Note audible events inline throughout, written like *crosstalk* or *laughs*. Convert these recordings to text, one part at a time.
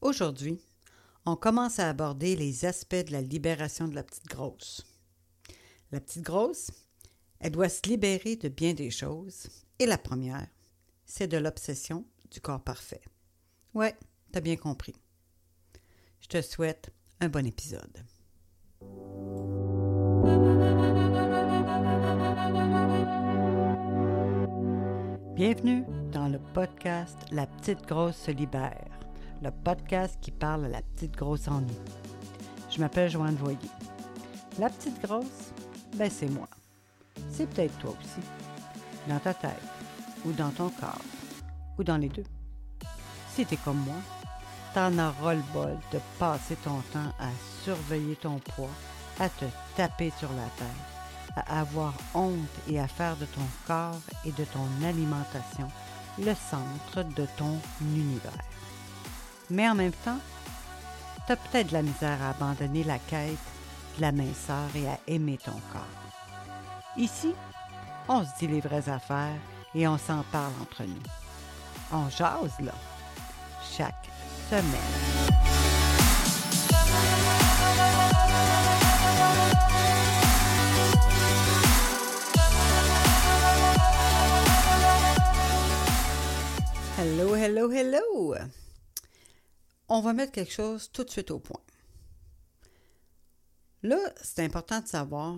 Aujourd'hui, on commence à aborder les aspects de la libération de la petite grosse. La petite grosse, elle doit se libérer de bien des choses, et la première, c'est de l'obsession du corps parfait. Ouais, t'as bien compris. Je te souhaite un bon épisode. Bienvenue dans le podcast La petite grosse se libère, le podcast qui parle à la petite grosse en nous. Je m'appelle Joanne Voyer. La petite grosse, ben c'est moi. C'est peut-être toi aussi. Dans ta tête, ou dans ton corps, ou dans les deux. Si t'es comme moi, t'en auras le bol de passer ton temps à surveiller ton poids, à te taper sur la tête, à avoir honte et à faire de ton corps et de ton alimentation le centre de ton univers. Mais en même temps, t'as peut-être de la misère à abandonner la quête de la minceur et à aimer ton corps. Ici, on se dit les vraies affaires et on s'en parle entre nous. On jase là, chaque semaine. Hello, hello, hello! On va mettre quelque chose tout de suite au point. Là, c'est important de savoir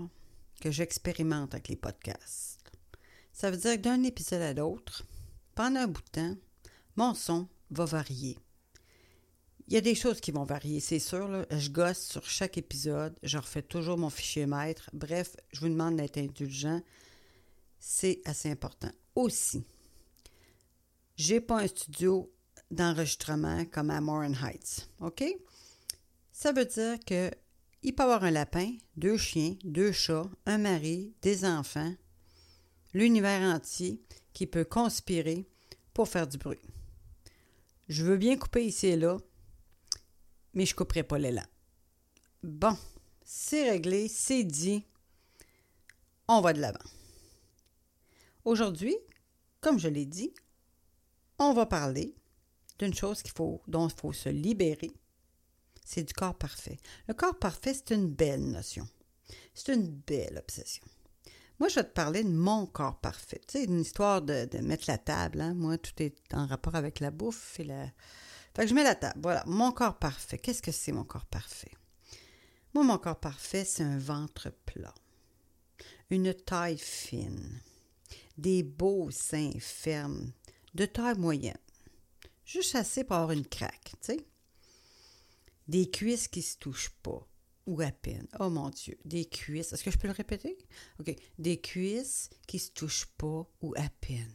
que j'expérimente avec les podcasts. Ça veut dire que d'un épisode à l'autre, pendant un bout de temps, mon son va varier. Il y a des choses qui vont varier, c'est sûr. Je gosse sur chaque épisode, je refais toujours mon fichier maître. Bref, je vous demande d'être indulgent. C'est assez important. Aussi, j'ai pas un studio d'enregistrement comme à Morin Heights. OK? Ça veut dire que il peut avoir un lapin, deux chiens, deux chats, un mari, des enfants, l'univers entier qui peut conspirer pour faire du bruit. Je veux bien couper ici et là, mais je ne couperai pas l'élan. Bon, c'est réglé, c'est dit. On va de l'avant. Aujourd'hui, comme je l'ai dit, on va parler d'une chose qu'il faut, dont il faut se libérer. C'est du corps parfait. Le corps parfait, c'est une belle notion. C'est une belle obsession. Moi, je vais te parler de mon corps parfait. Sais, une histoire de, mettre la table. Hein? Moi, tout est en rapport avec la bouffe et la. Fait que je mets la table. Voilà, mon corps parfait. Qu'est-ce que c'est mon corps parfait? Moi, mon corps parfait, c'est un ventre plat, une taille fine, des beaux seins fermes, de taille moyenne. Juste assez pour avoir une craque, tu sais. Des cuisses qui se touchent pas, ou à peine. Oh mon Dieu, des cuisses. Est-ce que je peux le répéter? OK. Des cuisses qui se touchent pas ou à peine.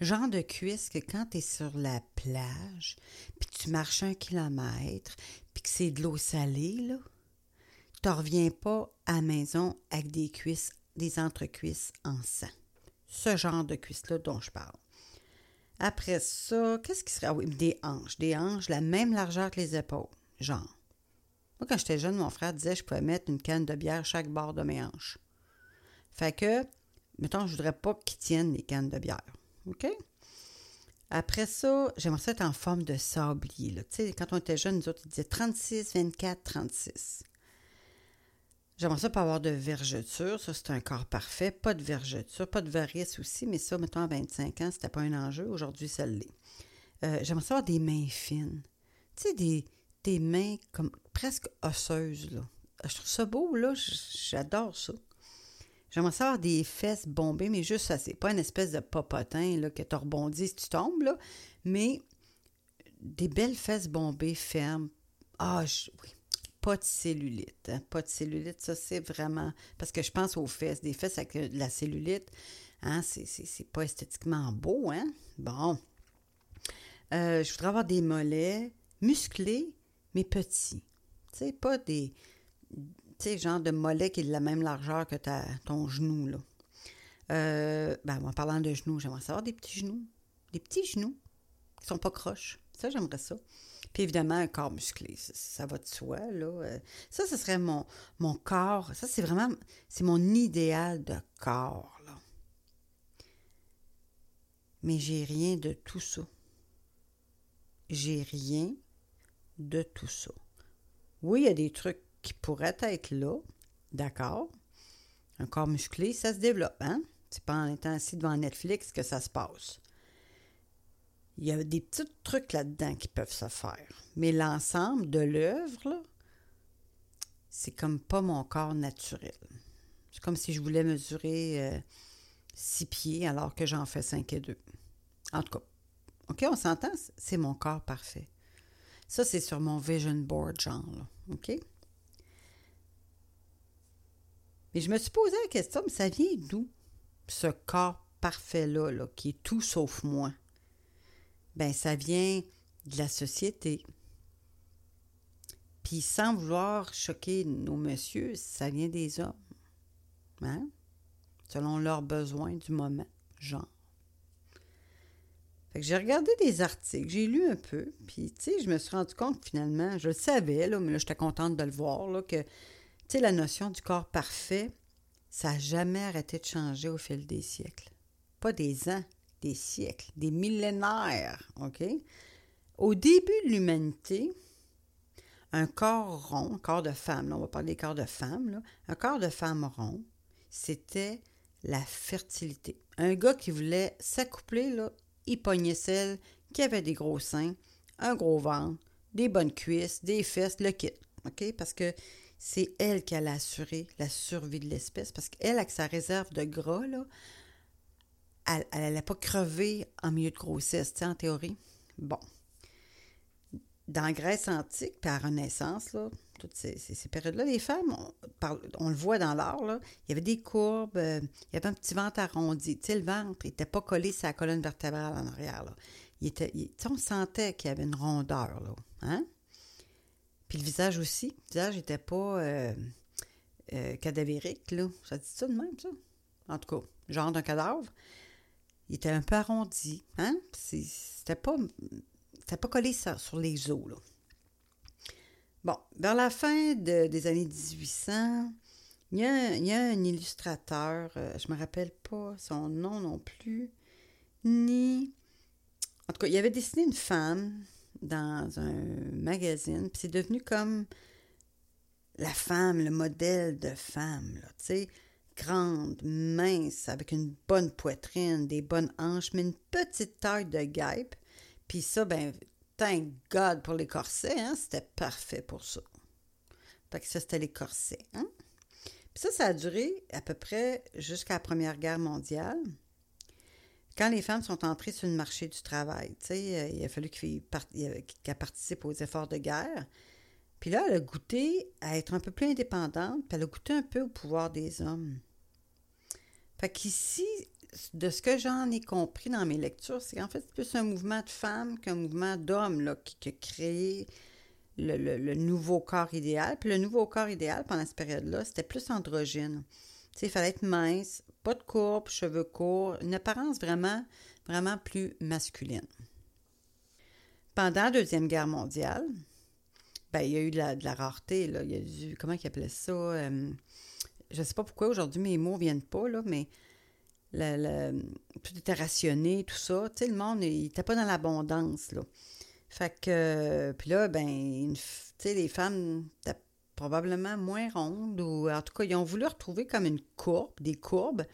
Genre de cuisses que quand tu es sur la plage, puis tu marches un kilomètre, puis que c'est de l'eau salée, là, tu reviens pas à la maison avec des cuisses, des entrecuisses en sang. Ce genre de cuisses-là dont je parle. Après ça, qu'est-ce qui serait? Ah oui, des hanches. Des hanches, la même largeur que les épaules. Genre. Moi, quand j'étais jeune, mon frère disait que je pouvais mettre une canne de bière chaque bord de mes hanches. Fait que, mettons, je voudrais pas qu'ils tiennent les cannes de bière. OK? Après ça, j'aimerais ça être en forme de sablier. Tu sais, quand on était jeunes, nous autres, ils disaient 36, 24, 36. J'aimerais ça pas avoir de vergeture. Ça, c'est un corps parfait. Pas de vergeture, pas de varices aussi, mais ça, mettons, à 25 ans, c'était pas un enjeu. Aujourd'hui, ça l'est. Euh, j'aimerais ça avoir des mains fines. Tu sais, des, des mains comme presque osseuses, là. Je trouve ça beau, là. J'adore ça. J'aimerais ça avoir des fesses bombées, mais juste assez. Pas une espèce de popotin, là, que tu rebondis si tu tombes, là. Mais des belles fesses bombées fermes. Ah, oui pas de cellulite. Hein. Pas de cellulite, ça c'est vraiment. Parce que je pense aux fesses. Des fesses avec de la cellulite, hein, c'est pas esthétiquement beau, hein? Bon. Euh, je voudrais avoir des mollets musclés, mais petits. Tu sais, pas des. Tu sais, genre de mollets qui est de la même largeur que ta, ton genou, là. Euh, ben, en parlant de genoux, j'aimerais savoir des petits genoux. Des petits genoux qui sont pas croches. Ça, j'aimerais ça. Puis évidemment, un corps musclé, ça, va de soi. Là. Euh, ça, ce serait mon, mon corps. Ça, c'est vraiment c'est mon idéal de corps. Là. Mais j'ai rien de tout ça. J'ai rien de tout ça. Oui, il y a des trucs qui pourraient être là, d'accord. Un corps musclé, ça se développe, hein? C'est pas en étant assis devant Netflix que ça se passe. Il y a des petits trucs là-dedans qui peuvent se faire. Mais l'ensemble de l'œuvre, c'est comme pas mon corps naturel. C'est comme si je voulais mesurer euh, six pieds alors que j'en fais cinq et deux. En tout cas, OK, on s'entend? C'est mon corps parfait. Ça, c'est sur mon vision board, genre, OK? Mais je me suis posé la question, mais ça vient d'où, ce corps parfait-là, là, qui est tout sauf moi? Ben, ça vient de la société. Puis sans vouloir choquer nos messieurs, ça vient des hommes. Hein? Selon leurs besoins du moment, genre. Fait que j'ai regardé des articles, j'ai lu un peu, puis tu sais, je me suis rendu compte finalement, je le savais, là, mais là, j'étais contente de le voir, que, tu sais, la notion du corps parfait, ça n'a jamais arrêté de changer au fil des siècles. Pas des ans, des siècles, des millénaires, OK? Au début de l'humanité, un corps rond, un corps de femme, on va parler des corps de femme, là, un corps de femme rond, c'était la fertilité. Un gars qui voulait s'accoupler, là, il pognait celle qui avait des gros seins, un gros ventre, des bonnes cuisses, des fesses, le kit. Parce que c'est elle qui allait assurer la survie de l'espèce. Parce qu'elle, avec sa réserve de gras, là, elle n'allait pas crever en milieu de grossesse, tu sais, en théorie. Bon. Dans la Grèce antique, puis à Renaissance, toutes ces, périodes-là, les femmes, on, le voit dans l'art, il y avait des courbes, euh, il y avait un petit ventre arrondi. Tu sais, le ventre n'était pas collé sur la colonne vertébrale en arrière. On sentait qu'il y avait une rondeur. Là, hein? Puis le visage aussi. Le visage n'était pas euh, euh, cadavérique. Là. Ça dit ça de même, ça? En tout cas, genre d'un cadavre. Il était un peu arrondi. Hein? C'était pas, pas collé sur les os. Là. Bon, vers la fin des années 1800, il y, a, un illustrateur, euh, je me rappelle pas son nom non plus, ni... En tout cas, il avait dessiné une femme dans un magazine, puis c'est devenu comme la femme, le modèle de femme, tu sais, grande, mince, avec une bonne poitrine, des bonnes hanches, mais une petite taille de guêpe. Puis ça, ben, thank God pour les corsets, hein? c'était parfait pour ça. Fait que ça, c'était les corsets. Hein? Puis ça, ça a duré à peu près jusqu'à la Première Guerre mondiale. Quand les femmes sont entrées sur le marché du travail, euh, il a fallu qu'elles participent aux efforts de guerre. Puis là, elle a goûté à être un peu plus indépendante, puis elle a goûté un peu au pouvoir des hommes. Fait qu'ici, de ce que j'en ai compris dans mes lectures, c'est qu'en fait, c'est plus un mouvement de femmes qu'un mouvement d'hommes qui, a créé le, nouveau corps idéal. Puis le nouveau corps idéal, pendant cette période-là, c'était plus androgyne. Tu sais, il fallait être mince, pas de courbe, cheveux courts, une apparence vraiment, vraiment plus masculine. Pendant la Deuxième Guerre mondiale, ben, il y a eu de la, rareté, là. Il y a eu, comment ils appelaient ça? Euh, je sais pas pourquoi aujourd'hui mes mots ne viennent pas, là, mais tout était rationné, tout ça. Tu sais, le monde, il n'était pas dans l'abondance, là. Fait que, puis là, ben, tu sais, les femmes étaient probablement moins rondes, ou en tout cas, ils ont voulu retrouver comme une courbe, des courbes.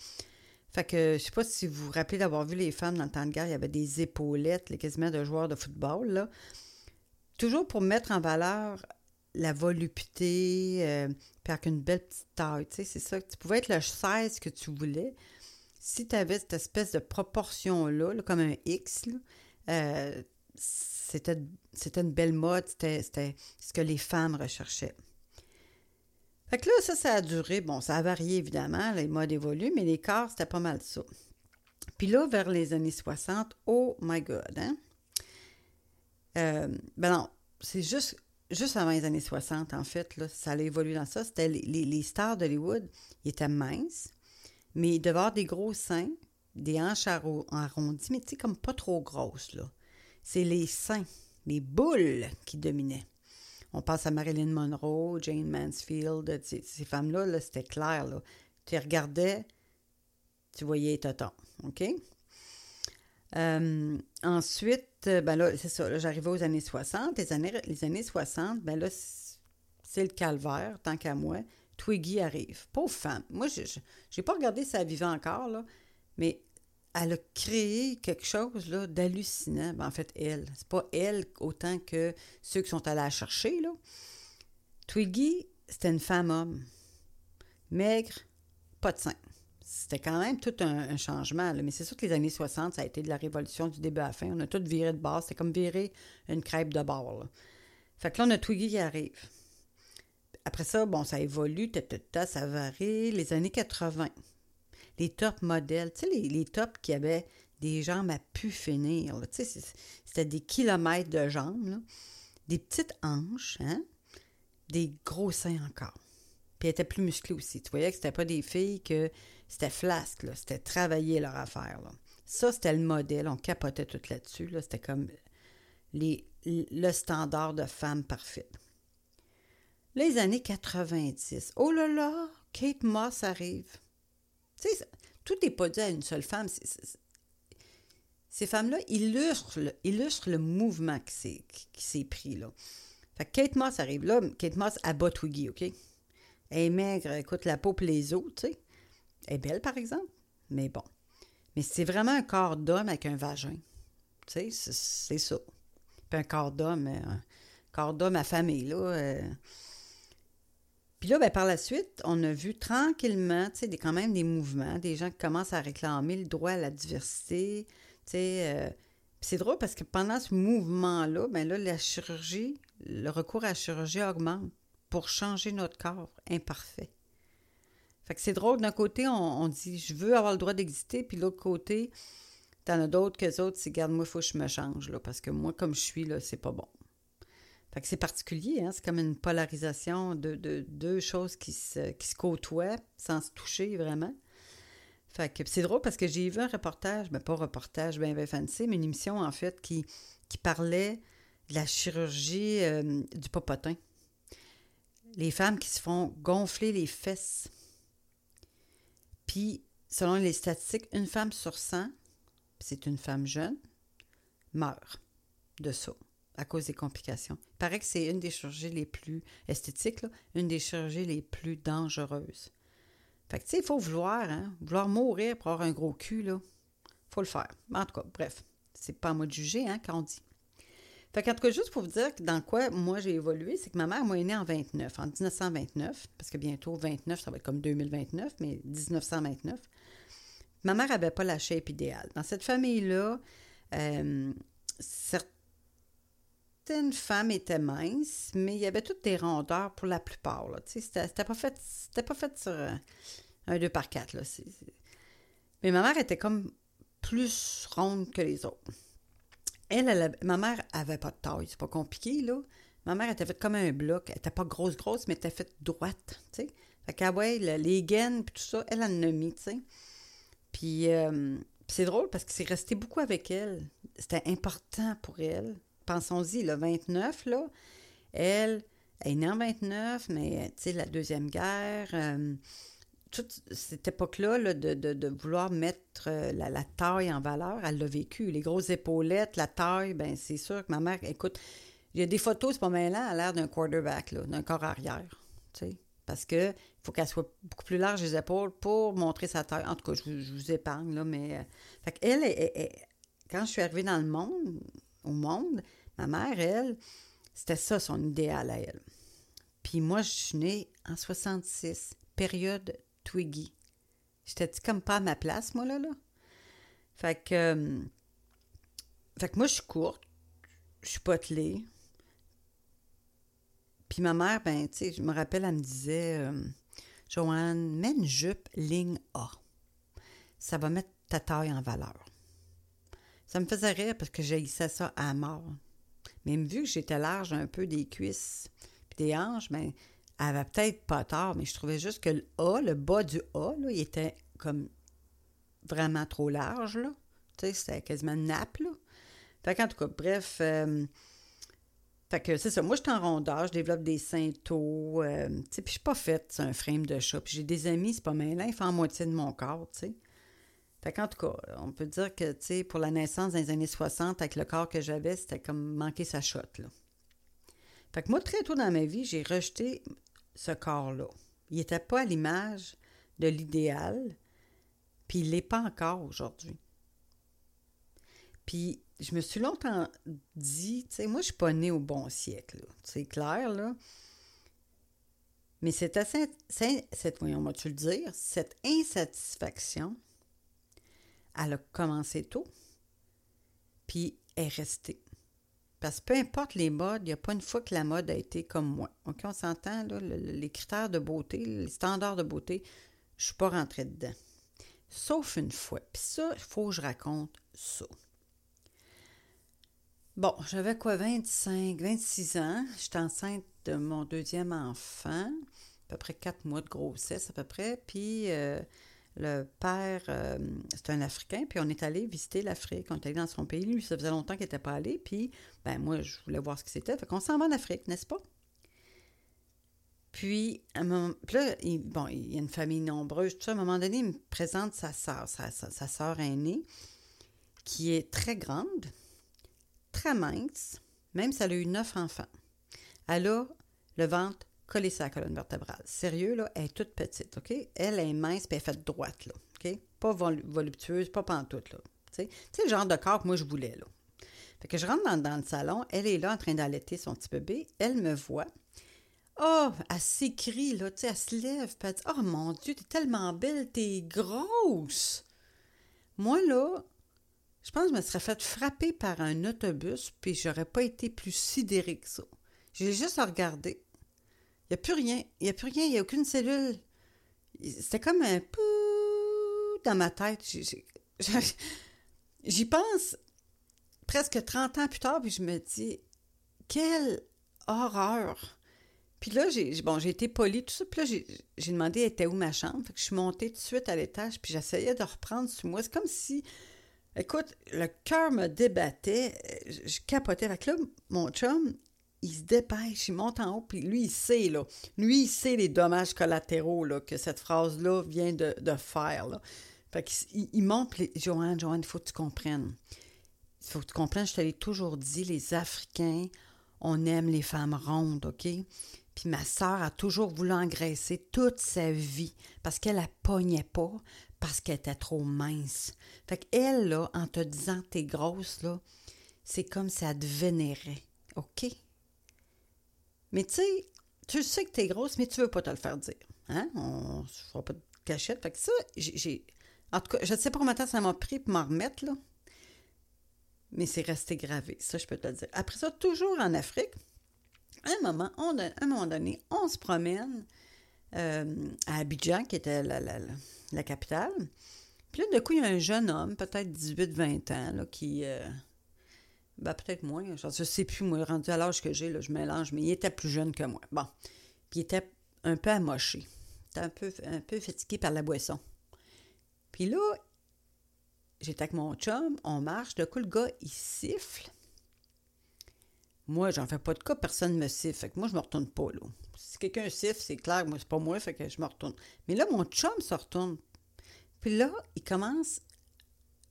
Fait que, je sais pas si vous vous rappelez d'avoir vu les femmes dans le temps de guerre, il y avait des épaulettes, les quasiment de joueurs de football, là. Toujours pour mettre en valeur la volupté, euh, puis avec une belle petite taille, tu sais, c'est ça. Tu pouvais être le 16 que tu voulais, si tu avais cette espèce de proportion-là, comme un X, euh, c'était, une belle mode, c'était, ce que les femmes recherchaient. Fait que là, ça, ça a duré. Bon, ça a varié évidemment, les modes évoluent, mais les corps, c'était pas mal ça. Puis là, vers les années 60, oh my God, hein? Euh, ben non, c'est juste, juste avant les années 60, en fait, là, ça a évolué dans ça. C'était les, stars d'Hollywood, ils étaient minces, mais il devait avoir des gros seins, des hanches arrondies, mais tu sais, comme pas trop grosses, là. C'est les seins, les boules qui dominaient. On pense à Marilyn Monroe, Jane Mansfield, ces, femmes-là, -là, c'était clair, là. Tu regardais, tu voyais les OK? Euh, ensuite, euh, ben là, c'est ça, j'arrivais aux années 60. Les années, les années 60, ben là, c'est le calvaire, tant qu'à moi. Twiggy arrive. Pauvre femme. Moi, je n'ai pas regardé si elle vivait encore, là, mais elle a créé quelque chose là, d'hallucinant. Ben, en fait, elle. C'est pas elle autant que ceux qui sont allés la chercher. Là. Twiggy, c'était une femme-homme. Maigre, pas de sein. C'était quand même tout un, changement. Mais c'est sûr que les années 60, ça a été de la révolution du début à la fin. On a tout viré de base. C'était comme virer une crêpe de bord. Fait que là, on a Twiggy qui arrive. Après ça, bon, ça évolue, ça varie. Les années 80, les top modèles, tu sais, les, tops qui avaient des jambes à pu finir. Tu sais, c'était des kilomètres de jambes, des petites hanches, hein? des gros seins encore. Puis elles étaient plus musclées aussi. Tu voyais que c'était pas des filles que c'était flasque, c'était travailler leur affaire. Là. Ça, c'était le modèle. On capotait tout là-dessus. Là. C'était comme les, le standard de femme parfaite. Les années 90. Oh là là, Kate Moss arrive. Tu sais, tout n'est pas dû à une seule femme. ces femmes-là illustrent, le mouvement qui s'est pris. Là. Fait que Kate Moss arrive là. Kate Moss abat Twiggy, OK? Elle est maigre, écoute, la peau pour les os, tu sais. Est belle, par exemple, mais bon. Mais c'est vraiment un corps d'homme avec un vagin. Tu sais, c'est ça. Puis un corps d'homme, euh, un corps d'homme affamé, là. Euh. Puis là, ben, par la suite, on a vu tranquillement, tu sais, quand même des mouvements, des gens qui commencent à réclamer le droit à la diversité, tu sais. Euh. c'est drôle parce que pendant ce mouvement-là, ben là, la chirurgie, le recours à la chirurgie augmente pour changer notre corps imparfait. Fait que c'est drôle, d'un côté, on, dit je veux avoir le droit d'exister, puis l'autre côté, t'en as d'autres que les autres, c'est garde, moi, il faut que je me change, là, parce que moi, comme je suis, là, c'est pas bon. Fait que c'est particulier, hein? c'est comme une polarisation de, deux choses qui se, qui se côtoient sans se toucher vraiment. Fait que c'est drôle parce que j'ai vu un reportage, mais ben, pas un reportage bien ben fancy, mais une émission en fait qui, qui parlait de la chirurgie euh, du popotin. Les femmes qui se font gonfler les fesses puis, selon les statistiques, une femme sur 100, c'est une femme jeune, meurt de ça à cause des complications. Il paraît que c'est une des chirurgies les plus esthétiques, une des chirurgies les plus dangereuses. Fait que, tu sais, il faut vouloir, hein, vouloir mourir pour avoir un gros cul, là. faut le faire. En tout cas, bref, c'est pas à moi de juger, hein, quand on dit. Fait qu'en tout cas, juste pour vous dire dans quoi moi j'ai évolué, c'est que ma mère, moi, est née en 29, en 1929, parce que bientôt 29, ça va être comme 2029, mais 1929. Ma mère n'avait pas la shape idéale. Dans cette famille-là, euh, certaines femmes étaient minces, mais il y avait toutes des rondeurs pour la plupart. C'était pas fait, pas fait sur un 2 par 4. Là. Mais ma mère était comme plus ronde que les autres. Elle, ma mère avait pas de taille, c'est pas compliqué, là. Ma mère était faite comme un bloc. Elle était pas grosse, grosse, mais elle était faite droite, tu sais. Ouais, les gaines, puis tout ça, elle en a mis, tu sais. Puis, euh, c'est drôle parce que c'est resté beaucoup avec elle. C'était important pour elle. Pensons-y, le 29, là, elle, elle est née en 29, mais, tu sais, la Deuxième Guerre... Euh, toute cette époque-là de, vouloir mettre euh, la, taille en valeur, elle l'a vécu. Les grosses épaulettes, la taille, ben c'est sûr que ma mère, écoute, il y a des photos, c'est pas là, à l'air d'un quarterback, d'un corps arrière, parce que faut qu'elle soit beaucoup plus large les épaules pour montrer sa taille. En tout cas, je, vous épargne, là, mais... Euh, fait qu'elle, quand je suis arrivée dans le monde, au monde, ma mère, elle, c'était ça son idéal à elle. Puis moi, je suis née en 66, période Twiggy. J'étais comme pas à ma place, moi, là, là? Fait que, euh, fait que moi, je suis courte, je suis potelée. Puis ma mère, ben, tu sais, je me rappelle, elle me disait, euh, Joanne, mets une jupe ligne A. Ça va mettre ta taille en valeur. Ça me faisait rire parce que j'haïssais ça à mort. Mais vu que j'étais large un peu des cuisses puis des hanches, ben, avait peut-être pas tort, mais je trouvais juste que le A, le bas du A, là, il était comme vraiment trop large. Là. Tu sais, c'était quasiment une nappe. Là. Fait qu'en tout cas, bref. Euh, fait que c'est ça. Moi, je suis en rondeur, je développe des tôt. Euh, tu sais, puis je suis pas faite, un frame de chat. Puis j'ai des amis, c'est pas malin, ils font en moitié de mon corps, tu sais. Fait qu'en tout cas, on peut dire que, tu sais, pour la naissance dans les années 60, avec le corps que j'avais, c'était comme manquer sa shot, là. Fait que moi, très tôt dans ma vie, j'ai rejeté ce corps-là. Il n'était pas à l'image de l'idéal, puis il l'est pas encore aujourd'hui. Puis je me suis longtemps dit, tu sais, moi, je suis pas née au bon siècle, c'est clair, là. Mais assez, cette, voyons, tu le dire, cette insatisfaction, elle a commencé tôt, puis est restée. Parce que peu importe les modes, il n'y a pas une fois que la mode a été comme moi. OK, on s'entend, là, les critères de beauté, les standards de beauté, je ne suis pas rentrée dedans. Sauf une fois. Puis ça, il faut que je raconte ça. Bon, j'avais quoi, 25, 26 ans. J'étais enceinte de mon deuxième enfant, à peu près quatre mois de grossesse à peu près. Puis euh, le père, euh, c'est un Africain, puis on est allé visiter l'Afrique. On est allé dans son pays. Lui, ça faisait longtemps qu'il n'était pas allé. Puis, ben moi, je voulais voir ce que c'était. Fait qu'on s'en va en Afrique, n'est-ce pas? Puis, moment, là, il, bon, il y a une famille nombreuse, tout ça. À un moment donné, il me présente sa sœur, sa, sa, sœur aînée, qui est très grande, très mince, même si elle a eu neuf enfants. Elle a le ventre collé sur la colonne vertébrale. Sérieux, là, elle est toute petite, OK? Elle est mince, puis elle est faite droite, là, OK? Pas voluptueuse, pas pantoute, là. Sais, le genre de corps que moi, je voulais, là. Fait que je rentre dans, le salon, elle est là en train d'allaiter son petit bébé, elle me voit, Oh, elle s'écrie, là, tu sais, elle se lève, puis elle dit Oh mon Dieu, t'es tellement belle, t'es grosse. Moi, là, je pense que je me serais fait frapper par un autobus, puis j'aurais pas été plus sidérée que ça. J'ai juste à regarder. Il n'y a plus rien. Il n'y a plus rien. Il n'y a aucune cellule. C'était comme un peu dans ma tête. *laughs* J'y pense presque 30 ans plus tard, puis je me dis Quelle horreur! Puis là, j'ai bon, été polie, tout ça. Puis là, j'ai demandé était où ma chambre? Que je suis montée tout de suite à l'étage, puis j'essayais de reprendre sur moi. C'est comme si, écoute, le cœur me débattait. Je capotais. Fait que là, mon chum, il se dépêche, il monte en haut, puis lui, il sait, là. Lui, il sait les dommages collatéraux là, que cette phrase-là vient de, faire, là. Fait qu'il il monte, Joanne, Joanne, il faut que tu comprennes. Il faut que tu comprennes, je te l'ai toujours dit, les Africains, on aime les femmes rondes, OK? Puis ma sœur a toujours voulu engraisser toute sa vie parce qu'elle la pognait pas, parce qu'elle était trop mince. Fait qu'elle, là, en te disant t'es grosse, là, c'est comme si elle te vénérait. OK? Mais tu sais, tu sais que t'es grosse, mais tu veux pas te le faire dire. Hein? On ne fera pas de cachette. Fait que ça, j'ai. En tout cas, je ne sais pas combien de temps ça m'a pris pour m'en remettre, là. Mais c'est resté gravé, ça, je peux te le dire. Après ça, toujours en Afrique, un moment, un moment donné, on se promène euh, à Abidjan, qui était la, capitale. Puis là, de coup, il y a un jeune homme, peut-être 18-20 ans, là, qui. Euh, ben, peut-être moins. Je ne sais plus, moi, rendu à l'âge que j'ai, je mélange, mais il était plus jeune que moi. Bon. Puis il était un peu amoché. Il était un peu, un peu fatigué par la boisson. Puis là, j'étais avec mon chum, on marche. De coup, le gars, il siffle. Moi, j'en fais pas de cas, personne ne me siffle. Fait que moi, je me retourne pas, là. Si quelqu'un siffle, c'est clair, moi, c'est pas moi, fait que je me retourne. Mais là, mon chum se retourne. Puis là, il commence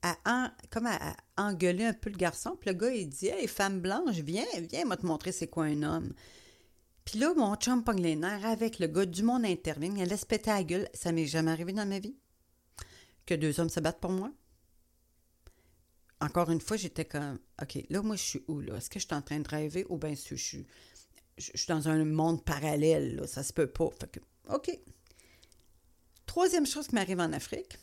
à, comme à, engueuler un peu le garçon. Puis le gars, il dit Hey, femme blanche, viens, viens, moi te montrer c'est quoi un homme. Puis là, mon chum avec le gars du monde intervient. Il laisse péter la gueule. Ça m'est jamais arrivé dans ma vie. Que deux hommes se battent pour moi encore une fois, j'étais comme, OK, là, moi, je suis où, là? Est-ce que je suis en train de rêver ou bien je suis, je, suis dans un monde parallèle, là? Ça se peut pas. Fait que, OK. Troisième chose qui m'arrive en Afrique,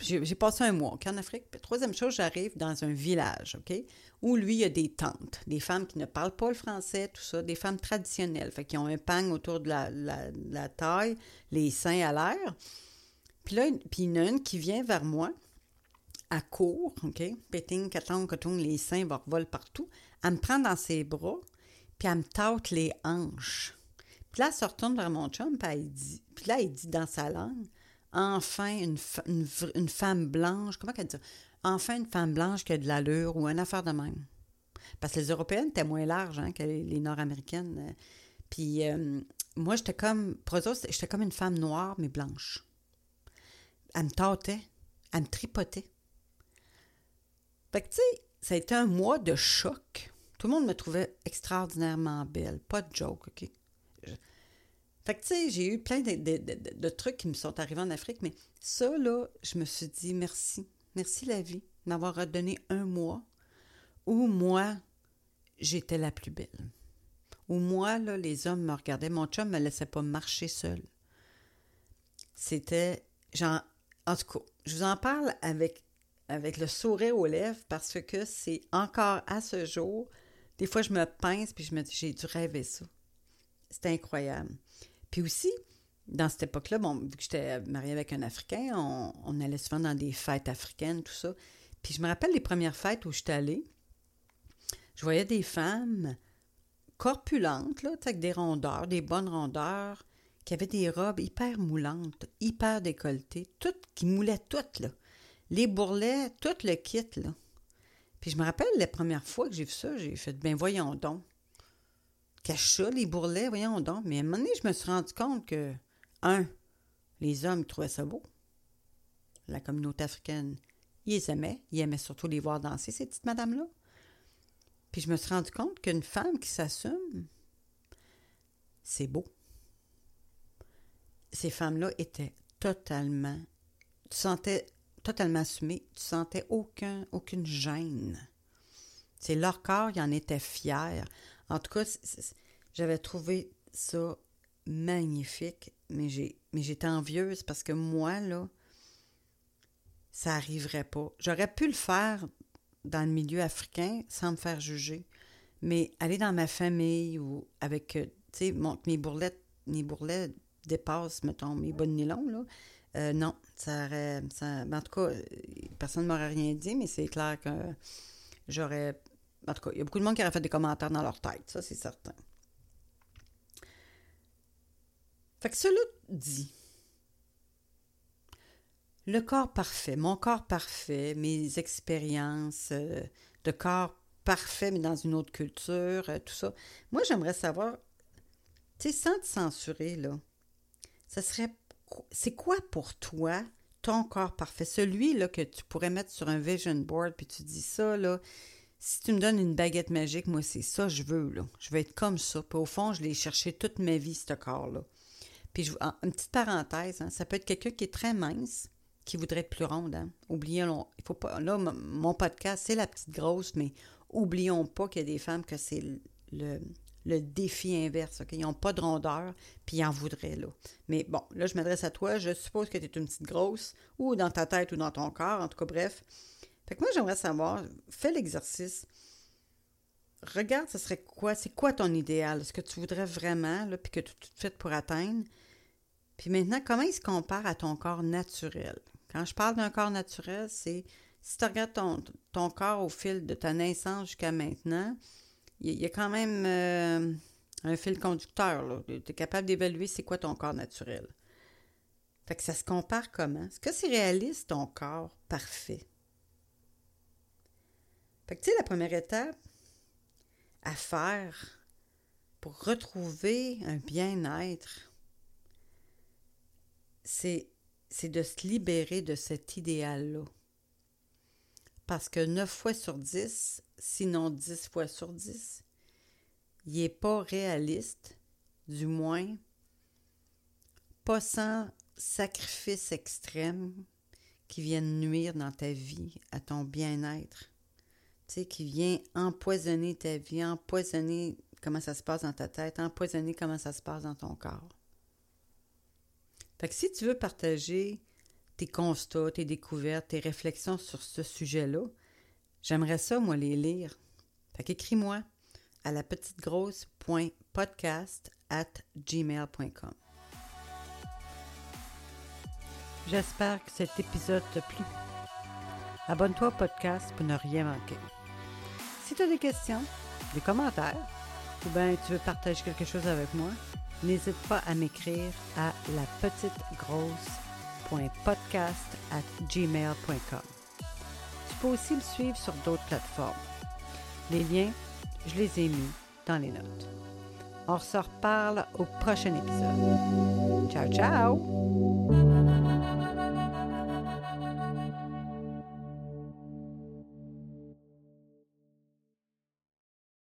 j'ai passé un mois en Afrique. Troisième chose, j'arrive dans un village, OK, où lui, il y a des tantes, des femmes qui ne parlent pas le français, tout ça, des femmes traditionnelles, qui ont un pang autour de la, taille, les seins à l'air. Puis là, puis il y en a une qui vient vers moi, à court, OK? Péting, caton, coton, les seins volent partout. Elle me prend dans ses bras, puis elle me tâte les hanches. Puis là, elle se retourne vers mon chum, puis, elle dit, puis là, il dit dans sa langue, enfin une, une, femme blanche, comment qu'elle dit? Enfin une femme blanche qui a de l'allure ou une affaire de même. Parce que les Européennes étaient moins larges hein, que les, Nord-Américaines. Puis euh, moi, j'étais comme, pour j'étais comme une femme noire, mais blanche. Elle me tâtait elle me tripotait. Fait que, tu sais, ça a été un mois de choc. Tout le monde me trouvait extraordinairement belle. Pas de joke, OK? Fait que, tu sais, j'ai eu plein de, trucs qui me sont arrivés en Afrique, mais ça, là, je me suis dit merci. Merci la vie d'avoir redonné un mois où moi, j'étais la plus belle. Où moi, là, les hommes me regardaient. Mon chum me laissait pas marcher seul. C'était, genre, en tout cas, je vous en parle avec, avec le sourire aux lèvres parce que c'est encore à ce jour, des fois, je me pince puis je me dis, j'ai dû rêver ça. C'était incroyable. Puis aussi, dans cette époque-là, bon, vu que j'étais mariée avec un Africain, on, allait souvent dans des fêtes africaines, tout ça. Puis je me rappelle les premières fêtes où j'étais allée, je voyais des femmes corpulentes, là, avec des rondeurs, des bonnes rondeurs, qui avaient des robes hyper moulantes, hyper décolletées, toutes, qui moulaient toutes, là. Les bourrelets, tout le kit, là. Puis je me rappelle la première fois que j'ai vu ça, j'ai fait, ben voyons donc. Cache les bourrelets, voyons donc. Mais à un moment donné, je me suis rendu compte que, un, les hommes trouvaient ça beau. La communauté africaine, ils aimaient. Ils aimaient surtout les voir danser, ces petites madames-là. Puis je me suis rendu compte qu'une femme qui s'assume, c'est beau. Ces femmes-là étaient totalement, tu sentais totalement assumées, tu sentais aucun, aucune gêne. C'est leur corps, ils en étaient fiers. En tout cas, j'avais trouvé ça magnifique, mais j'étais envieuse parce que moi, là, ça n'arriverait pas. J'aurais pu le faire dans le milieu africain sans me faire juger. Mais aller dans ma famille ou avec, euh, tu sais, mes bourrelettes, mes bourrelets dépassent, mettons, mes bonnes nylons, là. Euh, non, ça aurait. Ça, en tout cas, personne ne m'aurait rien dit, mais c'est clair que j'aurais. En tout cas, il y a beaucoup de monde qui aurait fait des commentaires dans leur tête, ça, c'est certain. Fait que cela dit, le corps parfait, mon corps parfait, mes expériences euh, de corps parfait, mais dans une autre culture, euh, tout ça. Moi, j'aimerais savoir, tu sais, sans te censurer, là, ça serait, c'est quoi pour toi ton corps parfait? Celui, là, que tu pourrais mettre sur un vision board, puis tu dis ça, là, si tu me donnes une baguette magique, moi, c'est ça je veux, là. Je veux être comme ça. Puis au fond, je l'ai cherché toute ma vie, ce corps-là. Puis, une petite parenthèse, hein, ça peut être quelqu'un qui est très mince, qui voudrait être plus ronde. Hein? Oublions, il faut pas. Là, mon podcast, c'est la petite grosse, mais oublions pas qu'il y a des femmes que c'est le, défi inverse. Ils n'ont pas de rondeur, puis ils en voudraient. Là. Mais bon, là, je m'adresse à toi. Je suppose que tu es une petite grosse, ou dans ta tête ou dans ton corps. En tout cas, bref. Fait que moi, j'aimerais savoir, fais l'exercice. Regarde, ce serait quoi? C'est quoi ton idéal? Ce que tu voudrais vraiment, puis que tu te fais pour atteindre? Puis maintenant, comment il se compare à ton corps naturel? Quand je parle d'un corps naturel, c'est si tu regardes ton, corps au fil de ta naissance jusqu'à maintenant, il y, a quand même euh, un fil conducteur. Tu es capable d'évaluer c'est quoi ton corps naturel. Fait que ça se compare comment? Est-ce que c'est réaliste ton corps parfait? Fait que tu sais, la première étape à faire pour retrouver un bien-être, c'est de se libérer de cet idéal-là. Parce que 9 fois sur 10, sinon 10 fois sur 10, il n'est pas réaliste, du moins pas sans sacrifice extrême qui viennent nuire dans ta vie, à ton bien-être. Sais, qui vient empoisonner ta vie, empoisonner comment ça se passe dans ta tête, empoisonner comment ça se passe dans ton corps. Fait que si tu veux partager tes constats, tes découvertes, tes réflexions sur ce sujet-là, j'aimerais ça, moi, les lire. Fait qu'écris-moi à la petite grosse.podcast at gmail.com. J'espère que cet épisode t'a plu. Abonne-toi au podcast pour ne rien manquer. Si tu as des questions, des commentaires, ou bien tu veux partager quelque chose avec moi, n'hésite pas à m'écrire à la petite gmail.com. Tu peux aussi me suivre sur d'autres plateformes. Les liens, je les ai mis dans les notes. On se reparle au prochain épisode. Ciao, ciao!